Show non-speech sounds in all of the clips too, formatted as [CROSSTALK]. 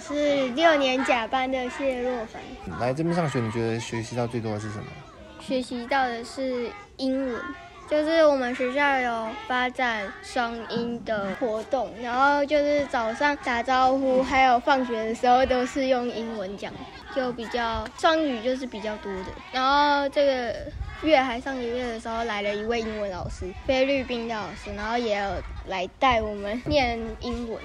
是六年甲班的谢若凡。来这边上学，你觉得学习到最多的是什么？学习到的是英文，就是我们学校有发展双英的活动，然后就是早上打招呼，还有放学的时候都是用英文讲，就比较双语就是比较多的。然后这个月还上个月的时候来了一位英文老师，菲律宾的老师，然后也有来带我们念英文。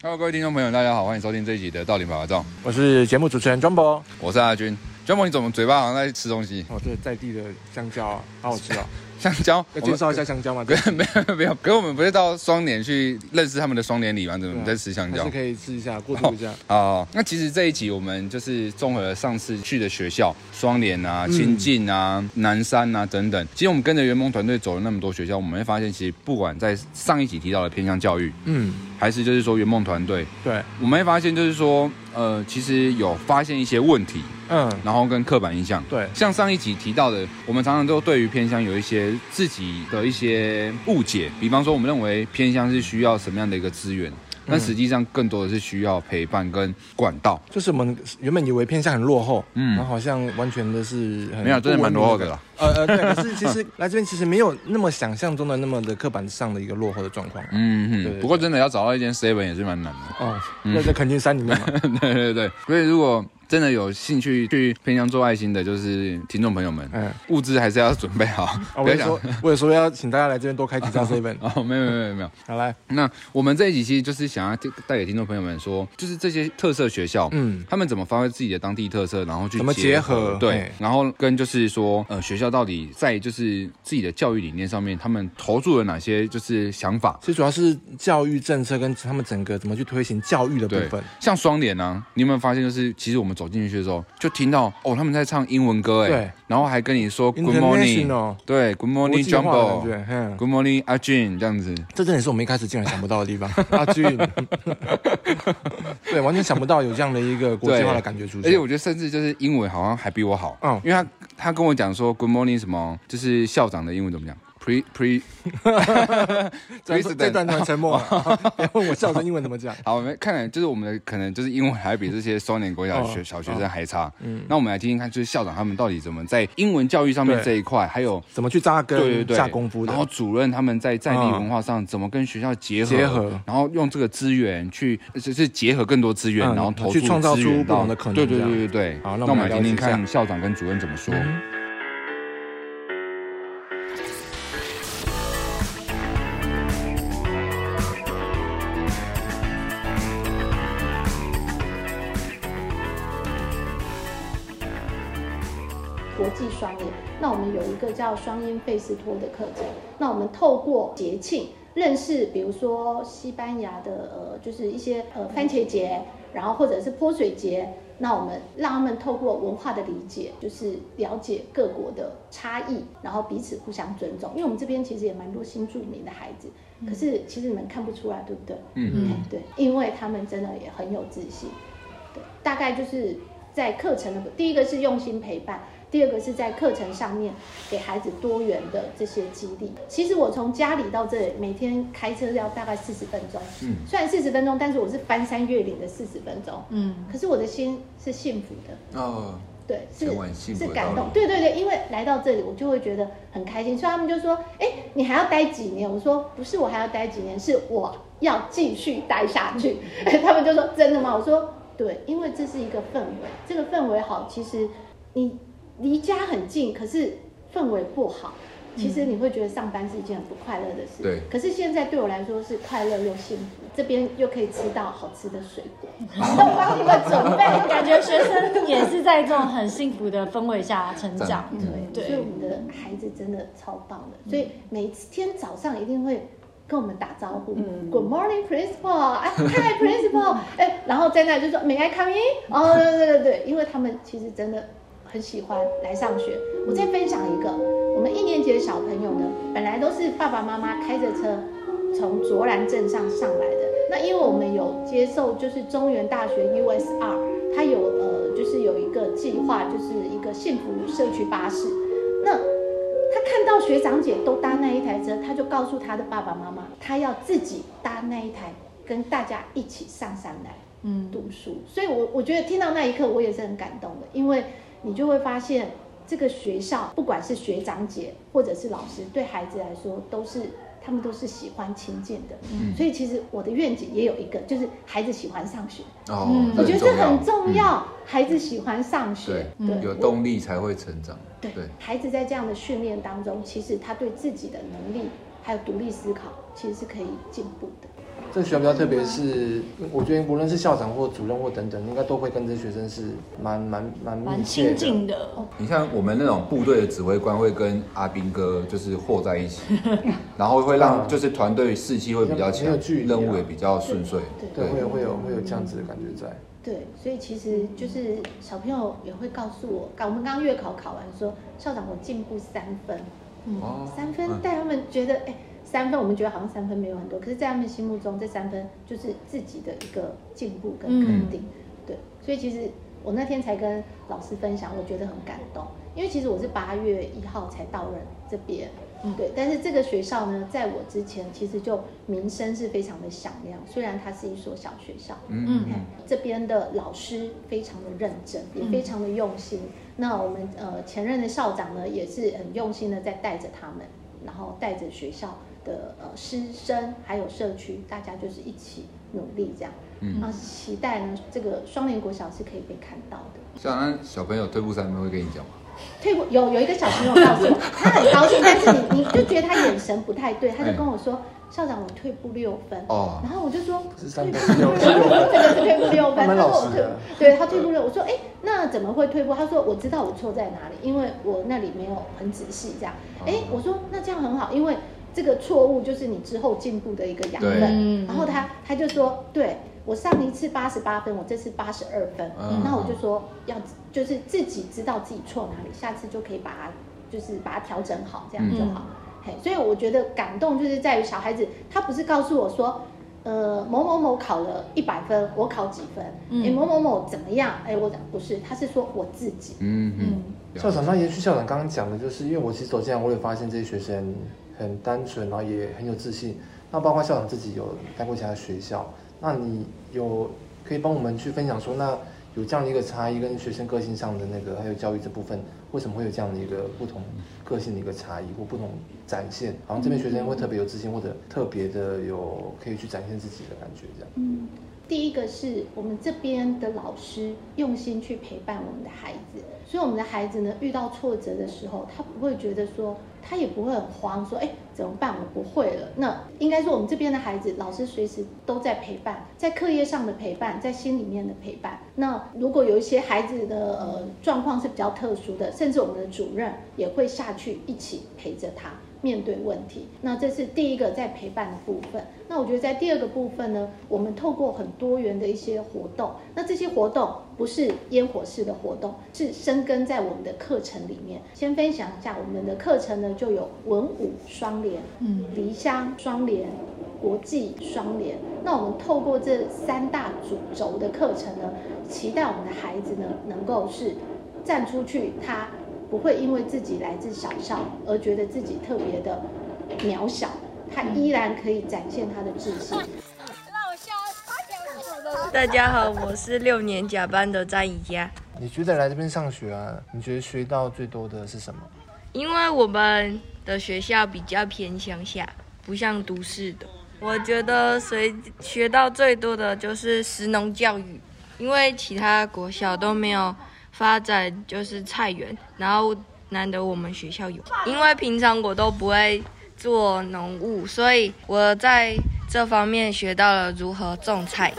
Hello，各位听众朋友，大家好，欢迎收听这一集的《到顶爸爸照》，我是节目主持人庄博，我是阿军。庄博，你怎么嘴巴好像在吃东西？哦，这在地的香蕉啊，好好吃啊。[LAUGHS] 香蕉，要介绍一下香蕉吗？[LAUGHS] 没有没有没有，可是我们不是到双年去认识他们的双年礼吗？怎么在吃香蕉？是可以吃一下，过渡一下。啊，那其实这一集我们就是综合了上次去的学校，双联啊、清境啊、南山啊等等。其实我们跟着圆梦团队走了那么多学校，我们会发现，其实不管在上一集提到的偏向教育，嗯，还是就是说圆梦团队，对，我们会发现就是说，呃，其实有发现一些问题。嗯，然后跟刻板印象，对，像上一集提到的，我们常常都对于偏乡有一些自己的一些误解，比方说我们认为偏乡是需要什么样的一个资源。但实际上更多的是需要陪伴跟管道，就是我们原本以为偏乡很落后，嗯，然后好像完全的是没有，真的蛮落后的啦。呃呃，对，可是其实 [LAUGHS] 来这边其实没有那么想象中的那么的刻板上的一个落后的状况。嗯嗯，不过真的要找到一间 seven 也是蛮难的。哦，那在垦丁山里面嘛。[LAUGHS] 对对对，所以如果真的有兴趣去偏向做爱心的，就是听众朋友们，嗯，物资还是要准备好。[LAUGHS] 我也说，[LAUGHS] 我也说要请大家来这边多开几张 seven。[LAUGHS] 哦，没有没有没有没有，好来，那我们这一集其实就是想。要带给听众朋友们说，就是这些特色学校，嗯，他们怎么发挥自己的当地特色，然后去怎么结合，对，嘿然后跟就是说，呃，学校到底在就是自己的教育理念上面，他们投注了哪些就是想法？其实主要是教育政策跟他们整个怎么去推行教育的部分。像双联啊，你有没有发现，就是其实我们走进去的时候，就听到哦，他们在唱英文歌，哎，对，然后还跟你说 Good morning，对，Good morning Jumbo，Good morning 阿俊这样子，这真的是我们一开始竟然想不到的地方，[LAUGHS] 阿俊。对，完全想不到有这样的一个国际化的感觉出现。而且我觉得，甚至就是英文好像还比我好。嗯，因为他他跟我讲说 “Good morning” 什么，就是校长的英文怎么讲？pre [LAUGHS] pre，这这段很沉默。[LAUGHS] 别问我校长英文怎么讲。好，我们看看，就是我们的可能就是英文还比这些双年国小学小学生还差。嗯，那我们来听听看，就是校长他们到底怎么在英文教育上面这一块，还有怎么去扎根、对对对下功夫的。然后主任他们在在地文化上怎么跟学校结合，结合，然后用这个资源去就是结合更多资源，然后投去创造出不同的可能。对对对对对。好，那我们来听听看校长跟主任怎么说。国际双眼，那我们有一个叫双音费斯托的课程。那我们透过节庆认识，比如说西班牙的呃，就是一些呃番茄节，然后或者是泼水节。那我们让他们透过文化的理解，就是了解各国的差异，然后彼此互相尊重。因为我们这边其实也蛮多新住民的孩子，可是其实你们看不出来，对不对？嗯嗯，对，因为他们真的也很有自信。对，大概就是在课程的第一个是用心陪伴。第二个是在课程上面给孩子多元的这些激励。其实我从家里到这里，每天开车要大概四十分钟。嗯，虽然四十分钟，但是我是翻山越岭的四十分钟。嗯，可是我的心是幸福的。哦，对，是是感动。对对对，因为来到这里，我就会觉得很开心。所以他们就说：“哎，你还要待几年？”我说：“不是，我还要待几年，是我要继续待下去。” [LAUGHS] 他们就说：“真的吗？”我说：“对，因为这是一个氛围，这个氛围好，其实你。”离家很近，可是氛围不好。其实你会觉得上班是一件很不快乐的事。对。可是现在对我来说是快乐又幸福，这边又可以吃到好吃的水果，[LAUGHS] 都帮你们准备。感觉学生也是在这种很幸福的氛围下成长。对。所以我们的孩子真的超棒的，所以每天早上一定会跟我们打招呼。嗯。Good morning, principal. 哎，Hi, principal. [LAUGHS] 哎，然后在那就说 May I come in？哦，对对对对，因为他们其实真的。很喜欢来上学。我再分享一个，我们一年级的小朋友呢，本来都是爸爸妈妈开着车从卓兰镇上上来的。那因为我们有接受，就是中原大学 USR，他有呃，就是有一个计划，就是一个幸福社区巴士。那他看到学长姐都搭那一台车，他就告诉他的爸爸妈妈，他要自己搭那一台跟大家一起上山来嗯读书。嗯、所以我我觉得听到那一刻，我也是很感动的，因为你就会发现这个学校，不管是学长姐或者是老师，对孩子来说都是。他们都是喜欢亲近的，嗯、所以其实我的愿景也有一个，就是孩子喜欢上学。哦，我觉得这很重要，嗯、孩子喜欢上学，对，对有动力才会成长。对，对孩子在这样的训练当中，其实他对自己的能力还有独立思考，其实是可以进步的。这个学校比较特别，是我觉得无论是校长或主任或等等，应该都会跟这些学生是蛮蛮蛮蛮亲近的。你像我们那种部队的指挥官会跟阿兵哥就是和在一起，[LAUGHS] 然后会让就是团队士气会比较强，任务也比较顺遂。对，会有会有会有这样子的感觉在。对，所以其实就是小朋友也会告诉我，我们刚刚月考考完说，校长我进步三分，嗯，三分但他们觉得哎。三分，我们觉得好像三分没有很多，可是，在他们心目中，这三分就是自己的一个进步跟肯定。嗯、对，所以其实我那天才跟老师分享，我觉得很感动，因为其实我是八月一号才到任这边，嗯、对，但是这个学校呢，在我之前其实就名声是非常的响亮，虽然它是一所小学校，嗯，嗯，这边的老师非常的认真，也非常的用心。嗯、那我们呃前任的校长呢，也是很用心的在带着他们，然后带着学校。的呃师生还有社区，大家就是一起努力这样，嗯，然后期待呢这个双联国小是可以被看到的。像那小朋友退步三分会跟你讲吗？退步有有一个小朋友告诉我，他很高兴，但是你你就觉得他眼神不太对，他就跟我说，校长我退步六分哦，然后我就说是三分六分，真的是退步六分，他说我退，对他退步六，我说哎那怎么会退步？他说我知道我错在哪里，因为我那里没有很仔细这样，哎我说那这样很好，因为。这个错误就是你之后进步的一个养分。然后他他就说，对我上一次八十八分，我这次八十二分。嗯、然后我就说，要就是自己知道自己错哪里，下次就可以把它就是把它调整好，这样就好。嗯、嘿，所以我觉得感动就是在于小孩子，他不是告诉我说，呃，某某某考了一百分，我考几分？嗯、诶某某某怎么样？哎，我讲不是，他是说我自己。嗯嗯。嗯校长，那延续校长刚刚讲的，就是因为我其实走进来，我也发现这些学生。很单纯，然后也很有自信。那包括校长自己有带过其他学校，那你有可以帮我们去分享说，那有这样的一个差异跟学生个性上的那个，还有教育这部分，为什么会有这样的一个不同个性的一个差异或不同展现？好像这边学生会特别有自信，或者特别的有可以去展现自己的感觉，这样。第一个是我们这边的老师用心去陪伴我们的孩子，所以我们的孩子呢，遇到挫折的时候，他不会觉得说，他也不会很慌，说，哎，怎么办？我不会了。那应该说，我们这边的孩子，老师随时都在陪伴，在课业上的陪伴，在心里面的陪伴。那如果有一些孩子的呃状况是比较特殊的，甚至我们的主任也会下去一起陪着他。面对问题，那这是第一个在陪伴的部分。那我觉得在第二个部分呢，我们透过很多元的一些活动，那这些活动不是烟火式的活动，是深根在我们的课程里面。先分享一下我们的课程呢，就有文武双联、嗯，离乡双联、国际双联。那我们透过这三大主轴的课程呢，期待我们的孩子呢，能够是站出去，他。不会因为自己来自小校而觉得自己特别的渺小，他依然可以展现他的自信。大家好，我是六年甲班的张怡佳。你觉得来这边上学啊？你觉得学到最多的是什么？因为我们的学校比较偏乡下，不像都市的。我觉得学学到最多的就是食农教育，因为其他国小都没有。发展就是菜园，然后难得我们学校有，因为平常我都不会做农务，所以我在这方面学到了如何种菜。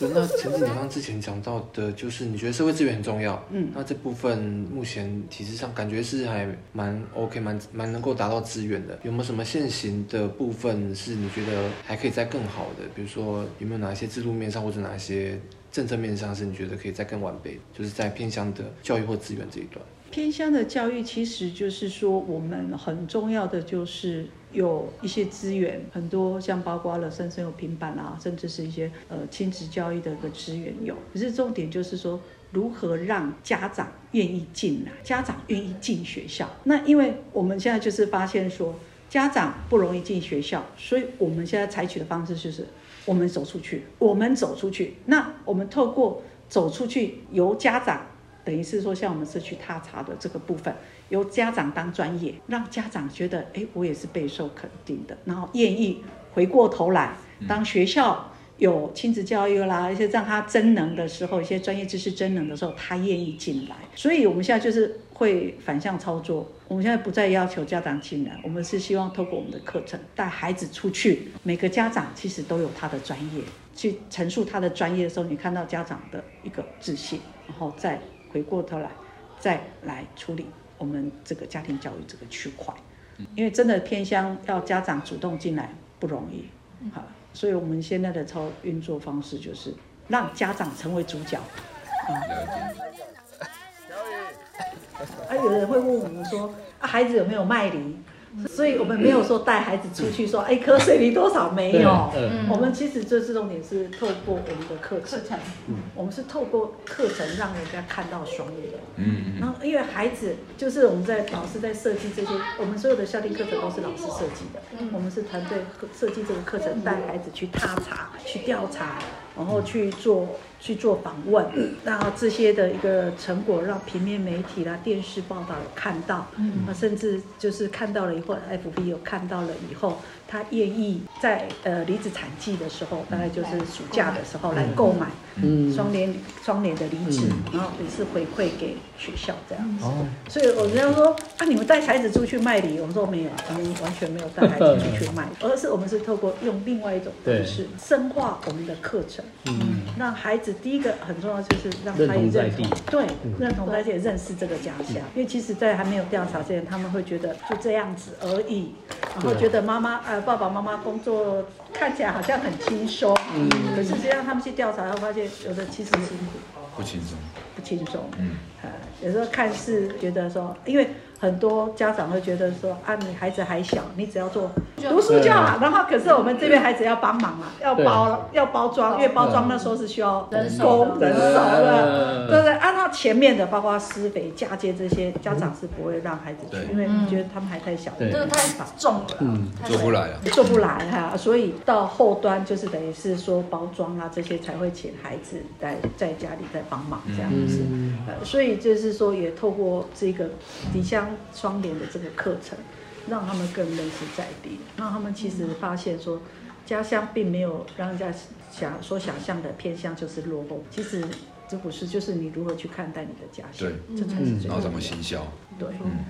那陈子，你刚刚之前讲到的，就是你觉得社会资源很重要，嗯，那这部分目前体制上感觉是还蛮 OK，蛮蛮能够达到资源的。有没有什么现行的部分是你觉得还可以再更好的？比如说有没有哪些制度面上，或者哪些？政策面上是你觉得可以再更完备，就是在偏乡的教育或资源这一段。偏乡的教育其实就是说，我们很重要的就是有一些资源，很多像包括了生生有平板啊，甚至是一些呃亲子教育的一个资源有。可是重点就是说，如何让家长愿意进来，家长愿意进学校。那因为我们现在就是发现说。家长不容易进学校，所以我们现在采取的方式就是，我们走出去，我们走出去。那我们透过走出去，由家长，等于是说像我们社区踏查的这个部分，由家长当专业，让家长觉得，哎，我也是备受肯定的，然后愿意回过头来，当学校有亲子教育啦，一些让他真能的时候，一些专业知识真能的时候，他愿意进来。所以我们现在就是。会反向操作，我们现在不再要求家长进来，我们是希望透过我们的课程带孩子出去。每个家长其实都有他的专业，去陈述他的专业的时候，你看到家长的一个自信，然后再回过头来，再来处理我们这个家庭教育这个区块。因为真的偏乡要家长主动进来不容易，好，所以我们现在的操运作方式就是让家长成为主角。嗯啊，有人会问我们说，啊，孩子有没有卖梨？所以我们没有说带孩子出去说，哎，颗水你多少没有？我们其实这重点是透过我们的课程，我们是透过课程让人家看到双联。嗯，然后因为孩子就是我们在老师在设计这些，我们所有的校定课程都是老师设计的，我们是团队设计这个课程，带孩子去踏查、去调查，然后去做。去做访问，然后这些的一个成果让平面媒体啦、电视报道有看到，啊，甚至就是看到了以后，FB 有看到了以后。他愿意在呃离子产季的时候，大概就是暑假的时候来购买双联双联的离子，然后也是回馈给学校这样子。所以我这样说啊，你们带孩子出去卖梨，我们说没有，我们完全没有带孩子出去卖，而是我们是透过用另外一种方式深化我们的课程，嗯，让孩子第一个很重要就是让他也认同，对，认同而且认识这个家乡，因为其实在还没有调查之前，他们会觉得就这样子而已，然后觉得妈妈呃。爸爸妈妈工作看起来好像很轻松，嗯，可是实际上他们去调查后发现，有的其实辛苦，不轻松，不轻松，嗯，有时候看似觉得说，因为。很多家长会觉得说啊，你孩子还小，你只要做读书就好。然后可是我们这边孩子要帮忙啊，要包要包装，因为包装那时候是需要人手人手的，对不对？按照前面的，包括施肥、嫁接这些，家长是不会让孩子去，因为觉得他们还太小，这个太重了，嗯，做不来啊，做不来哈。所以到后端就是等于是说包装啊这些才会请孩子在在家里在帮忙这样子。呃，所以就是说也透过这个底下。双联的这个课程，让他们更认识在地，让他们其实发现说，家乡并没有让人家想所想象的偏向就是落后，其实这不是，就是你如何去看待你的家乡，这才是最重要的。然后怎么行销？对，嗯，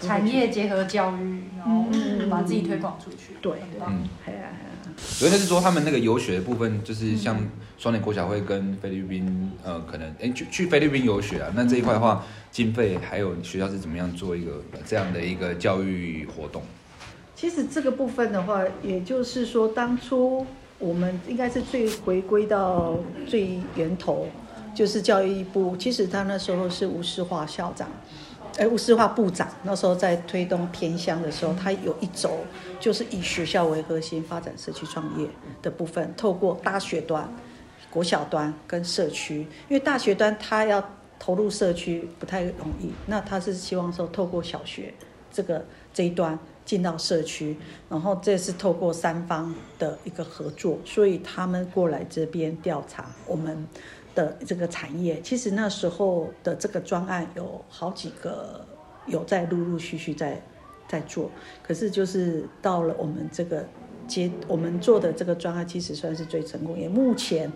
产业结合教育，然后把自己推广出去，对，嗯，所以他是说，他们那个游学的部分，就是像双联国小会跟菲律宾，呃，可能哎、欸、去去菲律宾游学啊。那这一块的话，经费还有学校是怎么样做一个这样的一个教育活动？其实这个部分的话，也就是说，当初我们应该是最回归到最源头，就是教育部。其实他那时候是吴世华校长。哎，吴世化部长那时候在推动偏乡的时候，他有一轴就是以学校为核心发展社区创业的部分，透过大学端、国小端跟社区，因为大学端他要投入社区不太容易，那他是希望说透过小学这个这一端进到社区，然后这是透过三方的一个合作，所以他们过来这边调查我们。的这个产业，其实那时候的这个专案有好几个有在陆陆续续在在做，可是就是到了我们这个接我们做的这个专案，其实算是最成功，也目前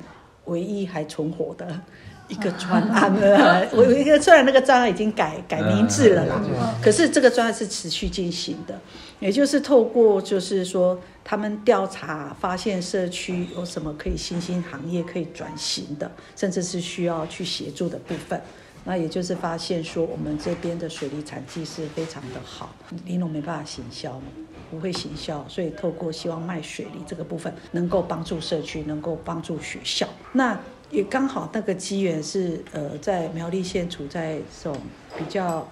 唯一还存活的一个专案了。[LAUGHS] 我有一个虽然那个专案已经改改名字了啦，可是这个专案是持续进行的，也就是透过就是说。他们调查发现社区有什么可以新兴行业可以转型的，甚至是需要去协助的部分。那也就是发现说，我们这边的水利产技是非常的好，梨农没办法行销嘛，不会行销，所以透过希望卖水利这个部分，能够帮助社区，能够帮助学校。那也刚好那个机缘是，呃，在苗栗县处在这种比较。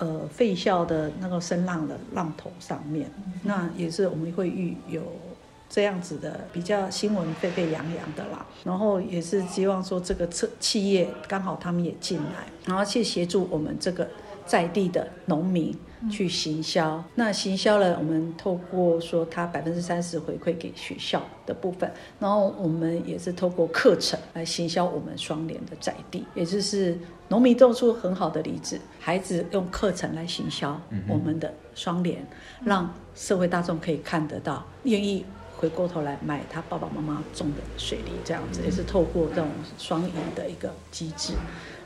呃，废校的那个声浪的浪头上面，那也是我们会遇有这样子的比较新闻沸沸扬扬的啦。然后也是希望说这个企企业刚好他们也进来，然后去协助我们这个在地的农民去行销。那行销了，我们透过说他百分之三十回馈给学校的部分，然后我们也是透过课程来行销我们双联的在地，也就是农民种出很好的梨子，孩子用课程来行销我们的双联，让社会大众可以看得到，愿意。回过头来买他爸爸妈妈种的水梨，这样子也是透过这种双赢的一个机制，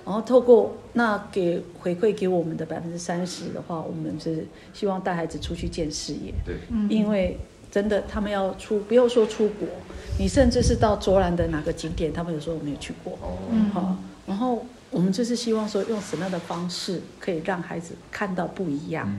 然后透过那给回馈给我们的百分之三十的话，我们是希望带孩子出去见世界。对，因为真的他们要出，不要说出国，你甚至是到卓兰的哪个景点，他们有时候没有去过。哦，好，然后。我们就是希望说，用什么样的方式可以让孩子看到不一样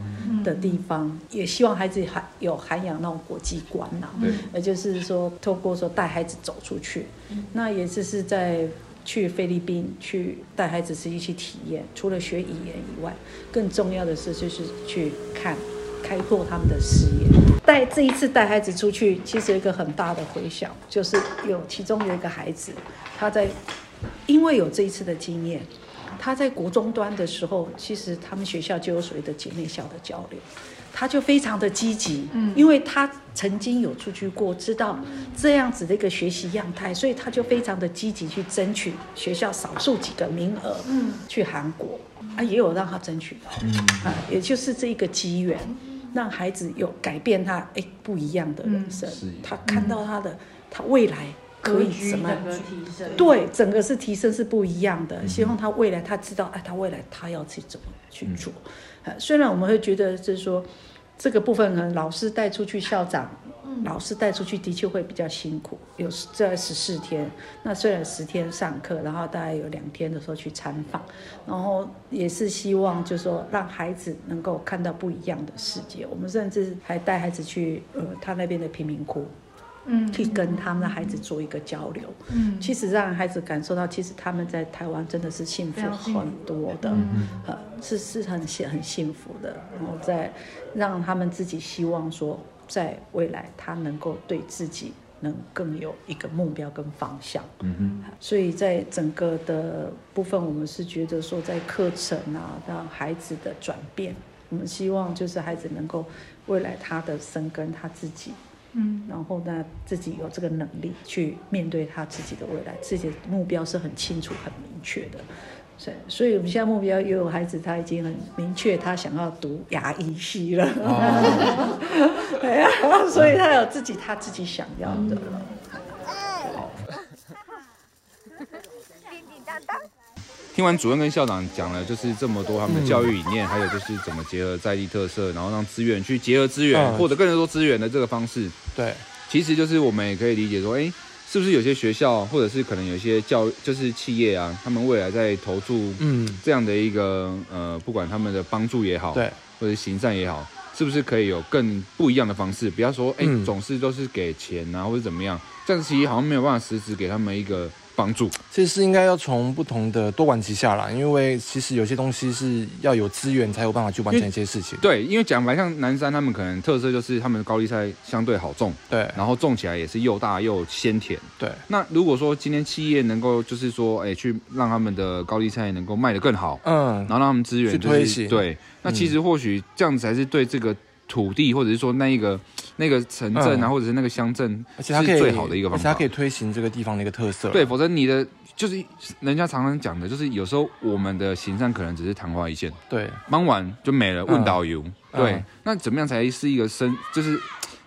的地方，嗯、也希望孩子还有涵养那种国际观呐、啊。对，也就是说，透过说带孩子走出去，嗯、那也就是在去菲律宾去带孩子实际去体验。除了学语言以外，更重要的是就是去看，开阔他们的视野。带这一次带孩子出去，其实有一个很大的回响，就是有其中有一个孩子，他在。因为有这一次的经验，他在国中端的时候，其实他们学校就有所谓的姐妹校的交流，他就非常的积极，嗯，因为他曾经有出去过，知道这样子的一个学习样态，所以他就非常的积极去争取学校少数几个名额，嗯，去韩国，啊，也有让他争取。到，嗯，啊，也就是这一个机缘，让孩子有改变他哎不一样的人生，他看到他的他未来。可以什么？对，整个是提升是不一样的。希望他未来他知道，哎，他未来他要去怎么去做。呃，虽然我们会觉得就是说，这个部分可能老师带出去，校长老师带出去的确会比较辛苦，有这十四天。那虽然十天上课，然后大概有两天的时候去参访，然后也是希望就是说让孩子能够看到不一样的世界。我们甚至还带孩子去呃他那边的贫民窟。嗯，去跟他们的孩子做一个交流，嗯，其实让孩子感受到，其实他们在台湾真的是幸福很多的，嗯，呃，是是很幸很幸福的，然后再让他们自己希望说，在未来他能够对自己能更有一个目标跟方向，嗯哼，所以在整个的部分，我们是觉得说，在课程啊，让孩子的转变，我们希望就是孩子能够未来他的生根他自己。嗯，然后呢，自己有这个能力去面对他自己的未来，自己的目标是很清楚、很明确的。所以，所以我们现在目标也有孩子，他已经很明确，他想要读牙医系了。[LAUGHS] 对呀，所以他有自己他自己想要的了。[LAUGHS] 听完主任跟校长讲了，就是这么多他们的教育理念，嗯、还有就是怎么结合在地特色，然后让资源去结合资源，获得更多资源的这个方式。对，其实就是我们也可以理解说，哎，是不是有些学校，或者是可能有些教，就是企业啊，他们未来在投注嗯这样的一个呃，不管他们的帮助也好，对，或者行善也好，是不是可以有更不一样的方式？不要说哎，总是都是给钱啊，或者怎么样，这样其实好像没有办法实质给他们一个。帮助。其实是应该要从不同的多管齐下啦，因为其实有些东西是要有资源才有办法去完成一些事情。对，因为讲白像南山他们可能特色就是他们的高丽菜相对好种，对，然后种起来也是又大又鲜甜。对，那如果说今天企业能够就是说，哎，去让他们的高丽菜能够卖得更好，嗯，然后让他们资源、就是、去推行，对，那其实或许这样子才是对这个土地或者是说那一个。那个城镇啊，嗯、或者是那个乡镇，而且它是最好的一个方法，而且它可以推行这个地方的一个特色。对，否则你的就是人家常常讲的，就是有时候我们的行善可能只是昙花一现，对，忙完就没了。问导游，嗯、对，嗯、那怎么样才是一个生，就是。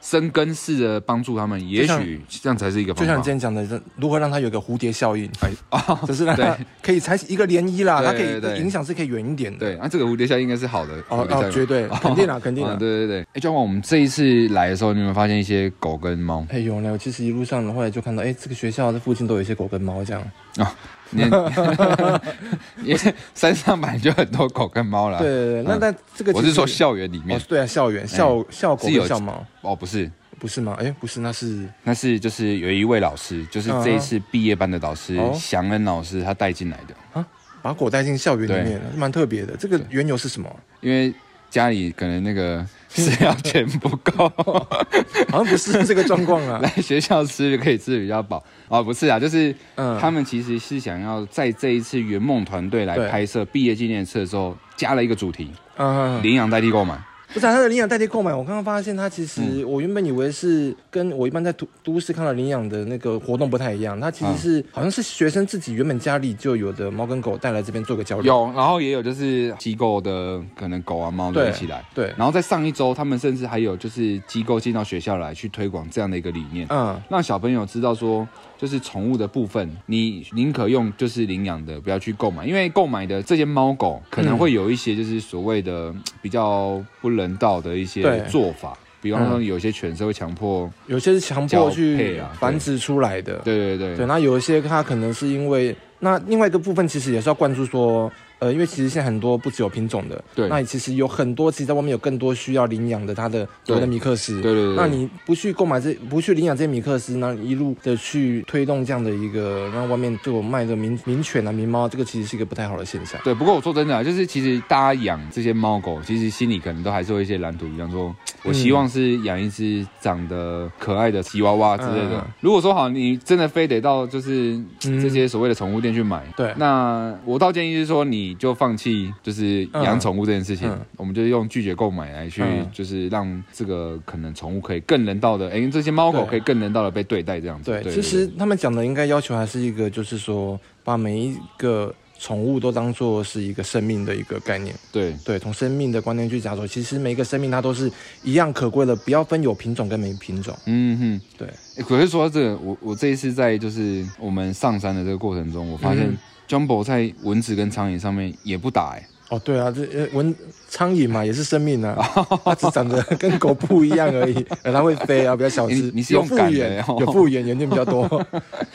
生根式的帮助他们，也许这样才是一个方法。就像你之前讲的，如何让它有个蝴蝶效应？哎啊，[LAUGHS] 就是让它可以采取一个涟漪啦，它可以影响是可以远一点的。对，那这个蝴蝶效应应该是好的。哦哦，绝对，肯定啦，肯定啦。对对对。哎，教官，我们这一次来的时候，你有没有发现一些狗跟猫？哎有呢，我其实一路上后来，就看到，哎，这个学校的附近都有一些狗跟猫这样。啊，因为 [LAUGHS] 山上本来就很多狗跟猫了。对对对，那那这个我是说校园里面。对啊，校园校校狗校猫。哦，不是。不是吗？哎，不是，那是那是就是有一位老师，就是这一次毕业班的老师，祥恩老师，他带进来的啊，把狗带进校园里面，蛮特别的。这个缘由是什么？因为家里可能那个饲料 [LAUGHS] 钱不够，[LAUGHS] 好像不是这个状况啊。[LAUGHS] 来学校吃就可以吃的比较饱。哦，不是啊，就是他们其实是想要在这一次圆梦团队来拍摄毕业纪念册的时候，加了一个主题，嗯，领养代替购买。不是他的领养代替购买，我刚刚发现他其实，我原本以为是跟我一般在都都市看到领养的那个活动不太一样，他其实是好像是学生自己原本家里就有的猫跟狗带来这边做个交流。有，然后也有就是机构的可能狗啊猫都一起来。对。然后在上一周，他们甚至还有就是机构进到学校来去推广这样的一个理念，嗯，让小朋友知道说。就是宠物的部分，你宁可用就是领养的，不要去购买，因为购买的这些猫狗可能会有一些就是所谓的比较不人道的一些做法，嗯、比方说有些犬是会强迫，有些是强迫去繁殖出来的，对对对。对，那有一些它可能是因为，那另外一个部分其实也是要关注说。呃，因为其实现在很多不只有品种的，对，那其实有很多，其实在外面有更多需要领养的，它的所谓的米克斯，对对对。那你不去购买这，不去领养这些米克斯，那一路的去推动这样的一个，让外面就卖的名名犬啊、名猫，这个其实是一个不太好的现象。对，不过我说真的啊，就是其实大家养这些猫狗，其实心里可能都还是有一些蓝图，比方说，我希望是养一只长得可爱的吉娃娃之类的。嗯、如果说好，你真的非得到就是这些所谓的宠物店去买，对、嗯，那我倒建议是说，你就放弃。就是养宠物这件事情，嗯嗯、我们就用拒绝购买来去，就是让这个可能宠物可以更人道的，哎、欸，这些猫狗可以更人道的被对待这样子。对，其实他们讲的应该要求还是一个，就是说把每一个宠物都当做是一个生命的一个概念。对对，从生命的观念去讲说，其实每一个生命它都是一样可贵的，不要分有品种跟没品种。嗯哼，对。欸、可是说到这个，我我这一次在就是我们上山的这个过程中，我发现。Jumbo 在蚊子跟苍蝇上面也不打哎、欸。哦，对啊，这蚊苍蝇嘛也是生命啊，它只长得 [LAUGHS] 跟狗不一样而已，它会飞啊，比较小只。你是用感的，有复原，眼睛比较多。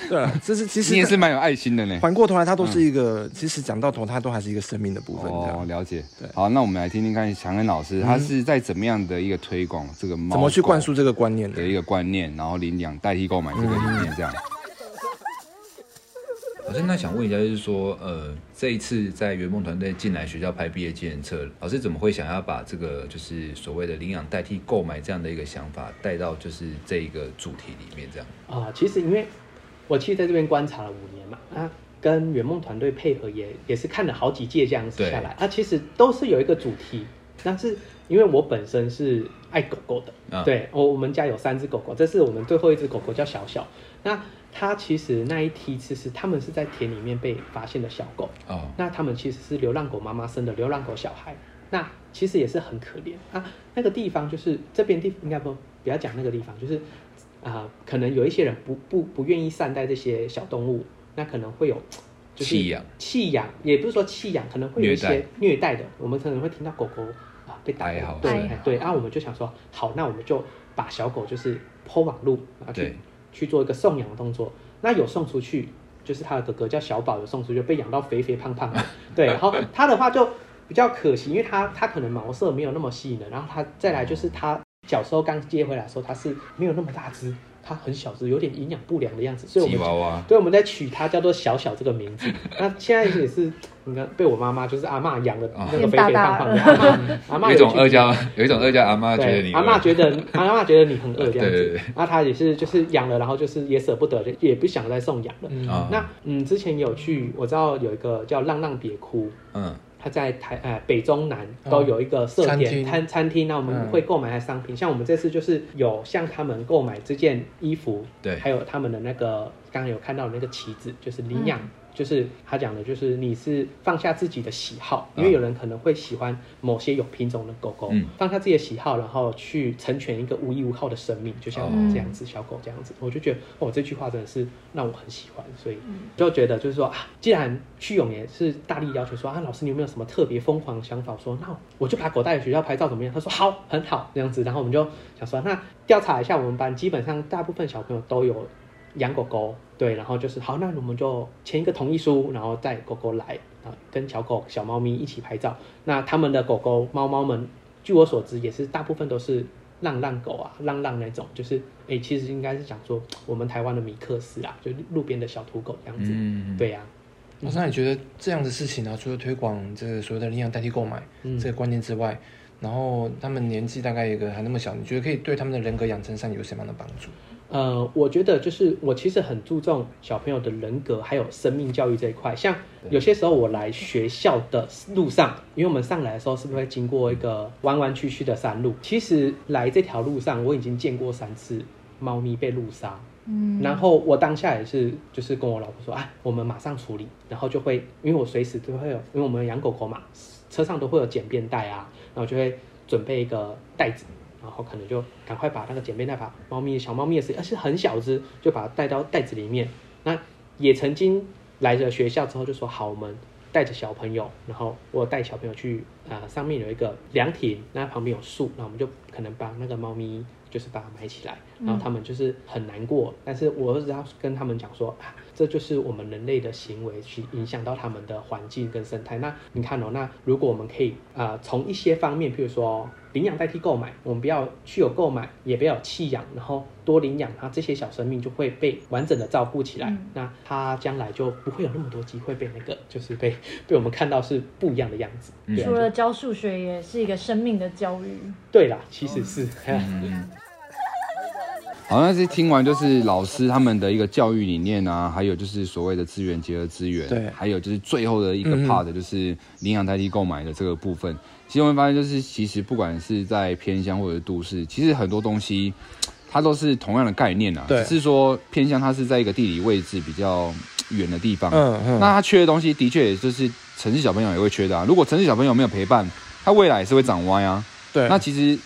对啊，这是其实你也是蛮有爱心的呢。反过头来，它都是一个，其实讲到头，它都还是一个生命的部分。哦，了解。对，好，那我们来听听看强恩老师，他是在怎么样的一个推广这个猫？怎么去灌输这个观念的一个观念，然后领养代替购买这个理念这样。老师，那想问一下，就是说，呃，这一次在圆梦团队进来学校拍毕业纪念册，老师怎么会想要把这个就是所谓的领养代替购买这样的一个想法带到就是这一个主题里面？这样啊、呃，其实因为我其实在这边观察了五年嘛，啊，跟圆梦团队配合也也是看了好几届这样子下来，啊，其实都是有一个主题，但是因为我本身是爱狗狗的，啊、对我我们家有三只狗狗，这是我们最后一只狗狗叫小小，那。它其实那一梯次是他们是在田里面被发现的小狗。哦，那他们其实是流浪狗妈妈生的流浪狗小孩，那其实也是很可怜。啊。那个地方就是这边地应该不不要讲那个地方，就是啊、呃，可能有一些人不不不愿意善待这些小动物，那可能会有就是弃养。弃养，也不是说弃养，可能会有一些虐待。的，我们可能会听到狗狗啊被打，对对，对，然后我们就想说好，那我们就把小狗就是 po 网路啊去。去做一个送养的动作，那有送出去，就是他的哥哥叫小宝，有送出去被养到肥肥胖胖的，[LAUGHS] 对，然后他的话就比较可惜，因为他他可能毛色没有那么吸引人，然后他再来就是他小时候刚接回来的时候，他是没有那么大只。它很小只，有点营养不良的样子，所以我们娃娃对，我们在取它叫做小小这个名字。[LAUGHS] 那现在也是，你看被我妈妈就是阿嬷养的那个肥肥胖胖的阿嬷，阿嬷 [LAUGHS] 有一种恶叫，有一种恶叫阿嬷觉得你，阿嬷觉得阿嬷觉得你很饿这样子。对对对。那他也是就是养了，然后就是也舍不得，也不想再送养了。嗯。那嗯，之前有去，我知道有一个叫浪浪别哭。嗯。他在台呃北中南都有一个设点餐餐厅，那我们会购买他的商品，嗯、像我们这次就是有向他们购买这件衣服，对，还有他们的那个刚刚有看到的那个旗子，就是领养。嗯就是他讲的，就是你是放下自己的喜好，因为有人可能会喜欢某些有品种的狗狗，嗯、放下自己的喜好，然后去成全一个无依无靠的生命，就像这样子，小狗这样子，我就觉得哦，这句话真的是让我很喜欢，所以就觉得就是说啊，既然屈永年是大力要求说啊，老师你有没有什么特别疯狂的想法？说那我就把狗带回学校拍照怎么样？他说好，很好这样子，然后我们就想说，那调查一下我们班，基本上大部分小朋友都有。养狗狗，对，然后就是好，那我们就签一个同意书，然后带狗狗来啊，跟小狗、小猫咪一起拍照。那他们的狗狗、猫猫们，据我所知，也是大部分都是浪浪狗啊，浪浪那种，就是哎、欸，其实应该是讲说我们台湾的米克斯啊，就路边的小土狗这样子。嗯，对呀、啊。老师，那你觉得这样的事情呢、啊，除了推广这个所谓的领养代替购买这个观念之外，然后他们年纪大概一个还那么小，你觉得可以对他们的人格养成上有什么样的帮助？呃，我觉得就是我其实很注重小朋友的人格还有生命教育这一块。像有些时候我来学校的路上，因为我们上来的时候是不是会经过一个弯弯曲曲的山路？其实来这条路上我已经见过三次猫咪被路杀。嗯，然后我当下也是就是跟我老婆说，啊，我们马上处理，然后就会因为我随时都会有，因为我们养狗狗嘛，车上都会有捡便袋啊，然后就会准备一个袋子。然后可能就赶快把那个捡便袋，把猫咪小猫咪的，而且很小只，就把它带到袋子里面。那也曾经来了学校之后就说好，我们带着小朋友，然后我带小朋友去啊、上面有一个凉亭，那旁边有树，那我们就可能把那个猫咪就是把它埋起来，然后他们就是很难过，但是我只要跟他们讲说啊。这就是我们人类的行为去影响到他们的环境跟生态。那你看哦，那如果我们可以啊，从、呃、一些方面，譬如说领养代替购买，我们不要去有购买，也不要有弃养，然后多领养，它这些小生命就会被完整的照顾起来。嗯、那它将来就不会有那么多机会被那个，就是被被我们看到是不一样的样子。嗯、除了教数学，也是一个生命的教育。对啦，其实是。[LAUGHS] 嗯好，像是听完就是老师他们的一个教育理念啊，还有就是所谓的资源结合资源，对，还有就是最后的一个 part 就是领养代替购买的这个部分。其实我们发现就是，其实不管是在偏乡或者都市，其实很多东西它都是同样的概念啊，对，只是说偏乡它是在一个地理位置比较远的地方，嗯嗯，那它缺的东西的确也就是城市小朋友也会缺的啊。如果城市小朋友没有陪伴，他未来也是会长歪啊。对，那其实。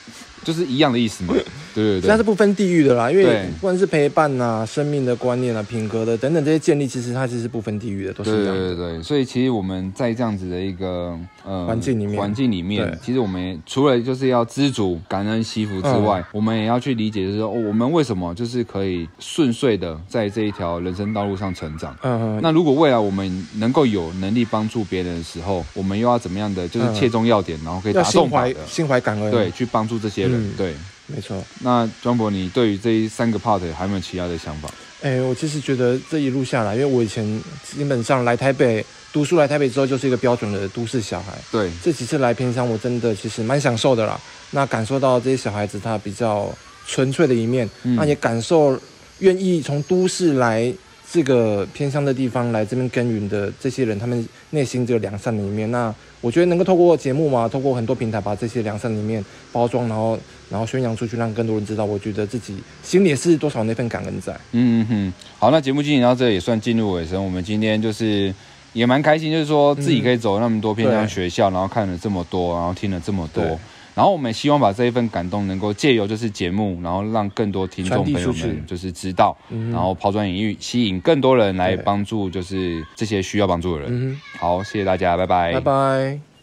就是一样的意思嘛，对 [LAUGHS] 对对，它是不分地域的啦，因为不管是陪伴啊、生命的观念啊、品格的等等这些建立，其实它其实是不分地域的，都是。对对对，所以其实我们在这样子的一个呃环境里面，环境里面，其实我们除了就是要知足、感恩、惜福之外，嗯、我们也要去理解，就是说、哦、我们为什么就是可以顺遂的在这一条人生道路上成长。嗯嗯。那如果未来我们能够有能力帮助别人的时候，我们又要怎么样的？就是切中要点，然后可以打动的，心怀心怀感恩，对，去帮助这些人。嗯、对，没错。那庄博，你对于这三个 part 还有没有其他的想法？哎、欸，我其实觉得这一路下来，因为我以前基本上来台北读书，来台北之后就是一个标准的都市小孩。对，这几次来偏乡，我真的其实蛮享受的啦。那感受到这些小孩子他比较纯粹的一面，嗯、那也感受愿意从都市来这个偏乡的地方来这边耕耘的这些人，他们内心这个良善的一面。那我觉得能够透过节目嘛，透过很多平台把这些良善的一面包装，然后然后宣扬出去，让更多人知道。我觉得自己心里也是多少那份感恩在。嗯嗯嗯。好，那节目进行到这也算进入尾声。我们今天就是也蛮开心，就是说自己可以走那么多偏乡学校，嗯、然后看了这么多，然后听了这么多。然后我们也希望把这一份感动能够借由就是节目，然后让更多听众朋友们就是知道，然后抛砖引玉，吸引更多人来帮助就是这些需要帮助的人。好，谢谢大家，拜拜，拜拜。